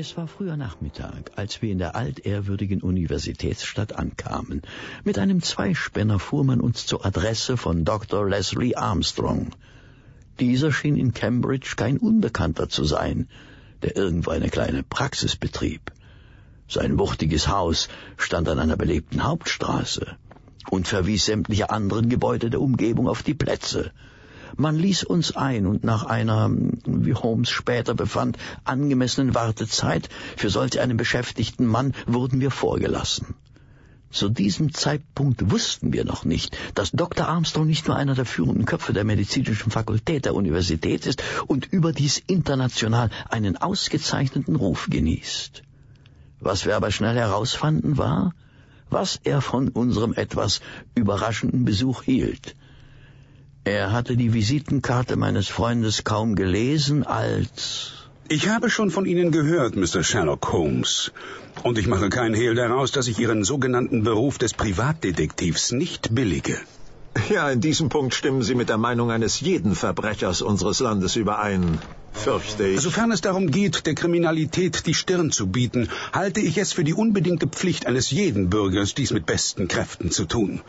Es war früher Nachmittag, als wir in der altehrwürdigen Universitätsstadt ankamen. Mit einem Zweispänner fuhr man uns zur Adresse von Dr. Leslie Armstrong. Dieser schien in Cambridge kein Unbekannter zu sein, der irgendwo eine kleine Praxis betrieb. Sein wuchtiges Haus stand an einer belebten Hauptstraße und verwies sämtliche anderen Gebäude der Umgebung auf die Plätze. Man ließ uns ein und nach einer, wie Holmes später befand, angemessenen Wartezeit für solch einen beschäftigten Mann wurden wir vorgelassen. Zu diesem Zeitpunkt wussten wir noch nicht, dass Dr. Armstrong nicht nur einer der führenden Köpfe der medizinischen Fakultät der Universität ist und überdies international einen ausgezeichneten Ruf genießt. Was wir aber schnell herausfanden war, was er von unserem etwas überraschenden Besuch hielt. Er hatte die Visitenkarte meines Freundes kaum gelesen, als ich habe schon von Ihnen gehört, Mr. Sherlock Holmes. Und ich mache keinen Hehl daraus, dass ich Ihren sogenannten Beruf des Privatdetektivs nicht billige. Ja, in diesem Punkt stimmen Sie mit der Meinung eines jeden Verbrechers unseres Landes überein, fürchte ich. Sofern es darum geht, der Kriminalität die Stirn zu bieten, halte ich es für die unbedingte Pflicht eines jeden Bürgers, dies mit besten Kräften zu tun.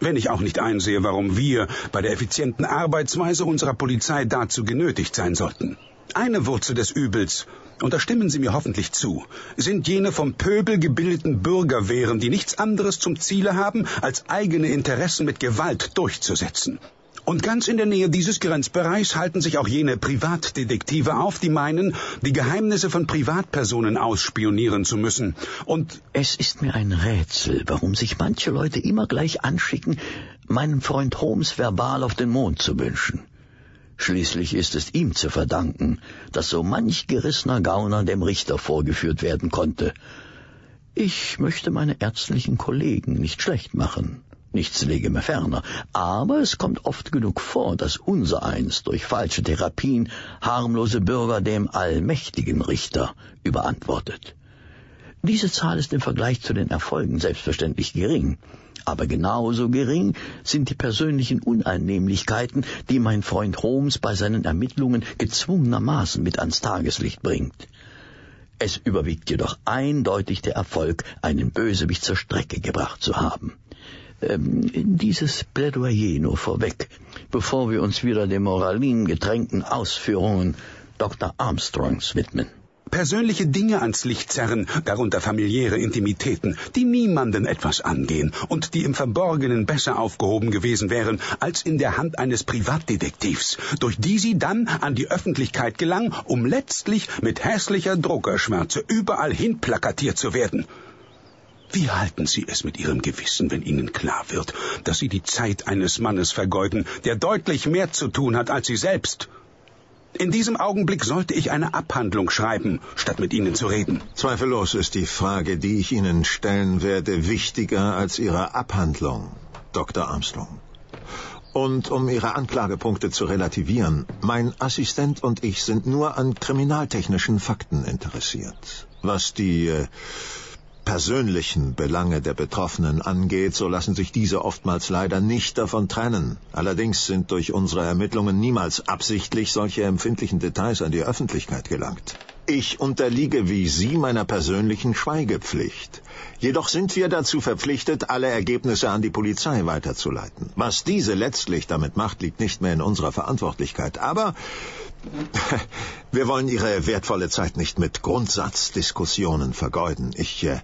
Wenn ich auch nicht einsehe, warum wir bei der effizienten Arbeitsweise unserer Polizei dazu genötigt sein sollten. Eine Wurzel des Übels, und da stimmen Sie mir hoffentlich zu, sind jene vom Pöbel gebildeten Bürgerwehren, die nichts anderes zum Ziele haben, als eigene Interessen mit Gewalt durchzusetzen. Und ganz in der Nähe dieses Grenzbereichs halten sich auch jene Privatdetektive auf, die meinen, die Geheimnisse von Privatpersonen ausspionieren zu müssen. Und es ist mir ein Rätsel, warum sich manche Leute immer gleich anschicken, meinem Freund Holmes verbal auf den Mond zu wünschen. Schließlich ist es ihm zu verdanken, dass so manch gerissener Gauner dem Richter vorgeführt werden konnte. Ich möchte meine ärztlichen Kollegen nicht schlecht machen. Nichts lege mir ferner, aber es kommt oft genug vor, dass unsereins durch falsche Therapien harmlose Bürger dem allmächtigen Richter überantwortet. Diese Zahl ist im Vergleich zu den Erfolgen selbstverständlich gering, aber genauso gering sind die persönlichen Unannehmlichkeiten, die mein Freund Holmes bei seinen Ermittlungen gezwungenermaßen mit ans Tageslicht bringt. Es überwiegt jedoch eindeutig der Erfolg, einen Bösewicht zur Strecke gebracht zu haben. Ähm, dieses Plädoyer nur vorweg, bevor wir uns wieder den moralingetränkten Ausführungen Dr. Armstrongs widmen. Persönliche Dinge ans Licht zerren, darunter familiäre Intimitäten, die niemanden etwas angehen und die im Verborgenen besser aufgehoben gewesen wären als in der Hand eines Privatdetektivs, durch die sie dann an die Öffentlichkeit gelangen, um letztlich mit hässlicher Druckerschwärze überall hin plakatiert zu werden. Wie halten Sie es mit Ihrem Gewissen, wenn Ihnen klar wird, dass Sie die Zeit eines Mannes vergeuden, der deutlich mehr zu tun hat als Sie selbst? In diesem Augenblick sollte ich eine Abhandlung schreiben, statt mit Ihnen zu reden. Zweifellos ist die Frage, die ich Ihnen stellen werde, wichtiger als Ihre Abhandlung, Dr. Armstrong. Und um Ihre Anklagepunkte zu relativieren, mein Assistent und ich sind nur an kriminaltechnischen Fakten interessiert. Was die äh, persönlichen Belange der Betroffenen angeht, so lassen sich diese oftmals leider nicht davon trennen. Allerdings sind durch unsere Ermittlungen niemals absichtlich solche empfindlichen Details an die Öffentlichkeit gelangt. Ich unterliege wie Sie meiner persönlichen Schweigepflicht. Jedoch sind wir dazu verpflichtet, alle Ergebnisse an die Polizei weiterzuleiten. Was diese letztlich damit macht, liegt nicht mehr in unserer Verantwortlichkeit. Aber wir wollen Ihre wertvolle Zeit nicht mit Grundsatzdiskussionen vergeuden. Ich, äh,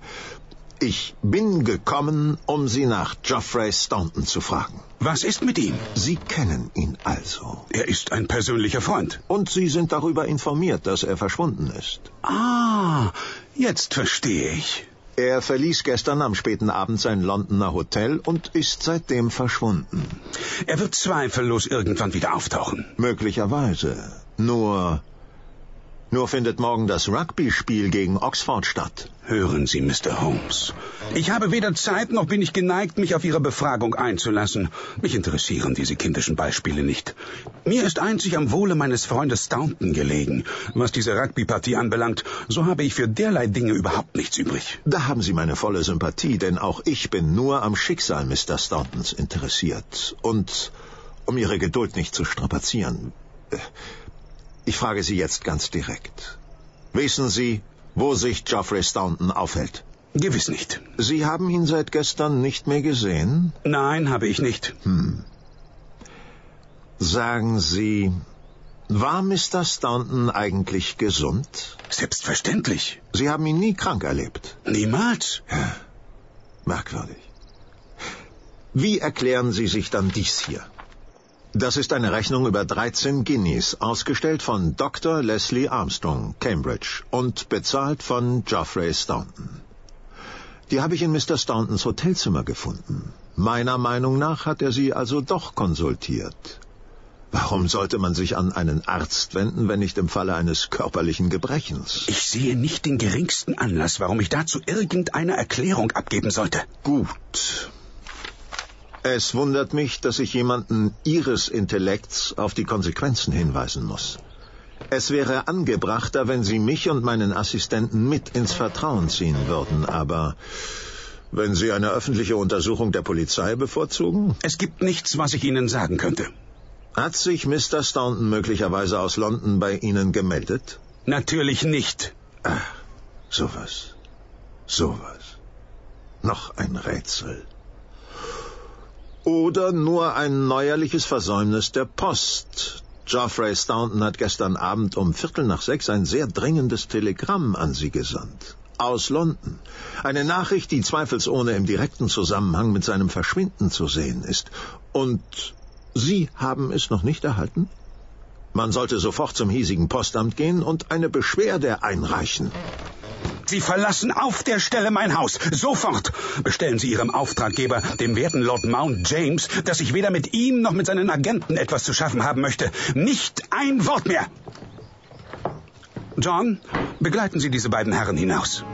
ich bin gekommen, um Sie nach Geoffrey Staunton zu fragen. Was ist mit ihm? Sie kennen ihn also. Er ist ein persönlicher Freund. Und Sie sind darüber informiert, dass er verschwunden ist. Ah, jetzt verstehe ich. Er verließ gestern am späten Abend sein Londoner Hotel und ist seitdem verschwunden. Er wird zweifellos irgendwann wieder auftauchen. Möglicherweise. Nur nur findet morgen das Rugby-Spiel gegen Oxford statt. Hören Sie, Mr. Holmes. Ich habe weder Zeit noch bin ich geneigt, mich auf Ihre Befragung einzulassen. Mich interessieren diese kindischen Beispiele nicht. Mir ist einzig am Wohle meines Freundes Staunton gelegen. Was diese Rugby-Partie anbelangt, so habe ich für derlei Dinge überhaupt nichts übrig. Da haben Sie meine volle Sympathie, denn auch ich bin nur am Schicksal Mr. Stauntons interessiert. Und um Ihre Geduld nicht zu strapazieren. Ich frage Sie jetzt ganz direkt. Wissen Sie, wo sich Geoffrey Staunton aufhält? Gewiss nicht. Sie haben ihn seit gestern nicht mehr gesehen? Nein, habe ich nicht. Hm. Sagen Sie, war Mr. Staunton eigentlich gesund? Selbstverständlich. Sie haben ihn nie krank erlebt? Niemals. Ja, merkwürdig. Wie erklären Sie sich dann dies hier? Das ist eine Rechnung über 13 Guineas, ausgestellt von Dr. Leslie Armstrong, Cambridge, und bezahlt von Geoffrey Staunton. Die habe ich in Mr. Stauntons Hotelzimmer gefunden. Meiner Meinung nach hat er sie also doch konsultiert. Warum sollte man sich an einen Arzt wenden, wenn nicht im Falle eines körperlichen Gebrechens? Ich sehe nicht den geringsten Anlass, warum ich dazu irgendeine Erklärung abgeben sollte. Gut. Es wundert mich, dass ich jemanden Ihres Intellekts auf die Konsequenzen hinweisen muss. Es wäre angebrachter, wenn Sie mich und meinen Assistenten mit ins Vertrauen ziehen würden, aber wenn Sie eine öffentliche Untersuchung der Polizei bevorzugen? Es gibt nichts, was ich Ihnen sagen könnte. Hat sich Mr. Staunton möglicherweise aus London bei Ihnen gemeldet? Natürlich nicht. Ach, sowas. Sowas. Noch ein Rätsel. Oder nur ein neuerliches Versäumnis der Post. Geoffrey Staunton hat gestern Abend um Viertel nach sechs ein sehr dringendes Telegramm an Sie gesandt. Aus London. Eine Nachricht, die zweifelsohne im direkten Zusammenhang mit seinem Verschwinden zu sehen ist. Und Sie haben es noch nicht erhalten? Man sollte sofort zum hiesigen Postamt gehen und eine Beschwerde einreichen. Sie verlassen auf der Stelle mein Haus. Sofort. Bestellen Sie Ihrem Auftraggeber, dem werten Lord Mount James, dass ich weder mit ihm noch mit seinen Agenten etwas zu schaffen haben möchte. Nicht ein Wort mehr. John, begleiten Sie diese beiden Herren hinaus.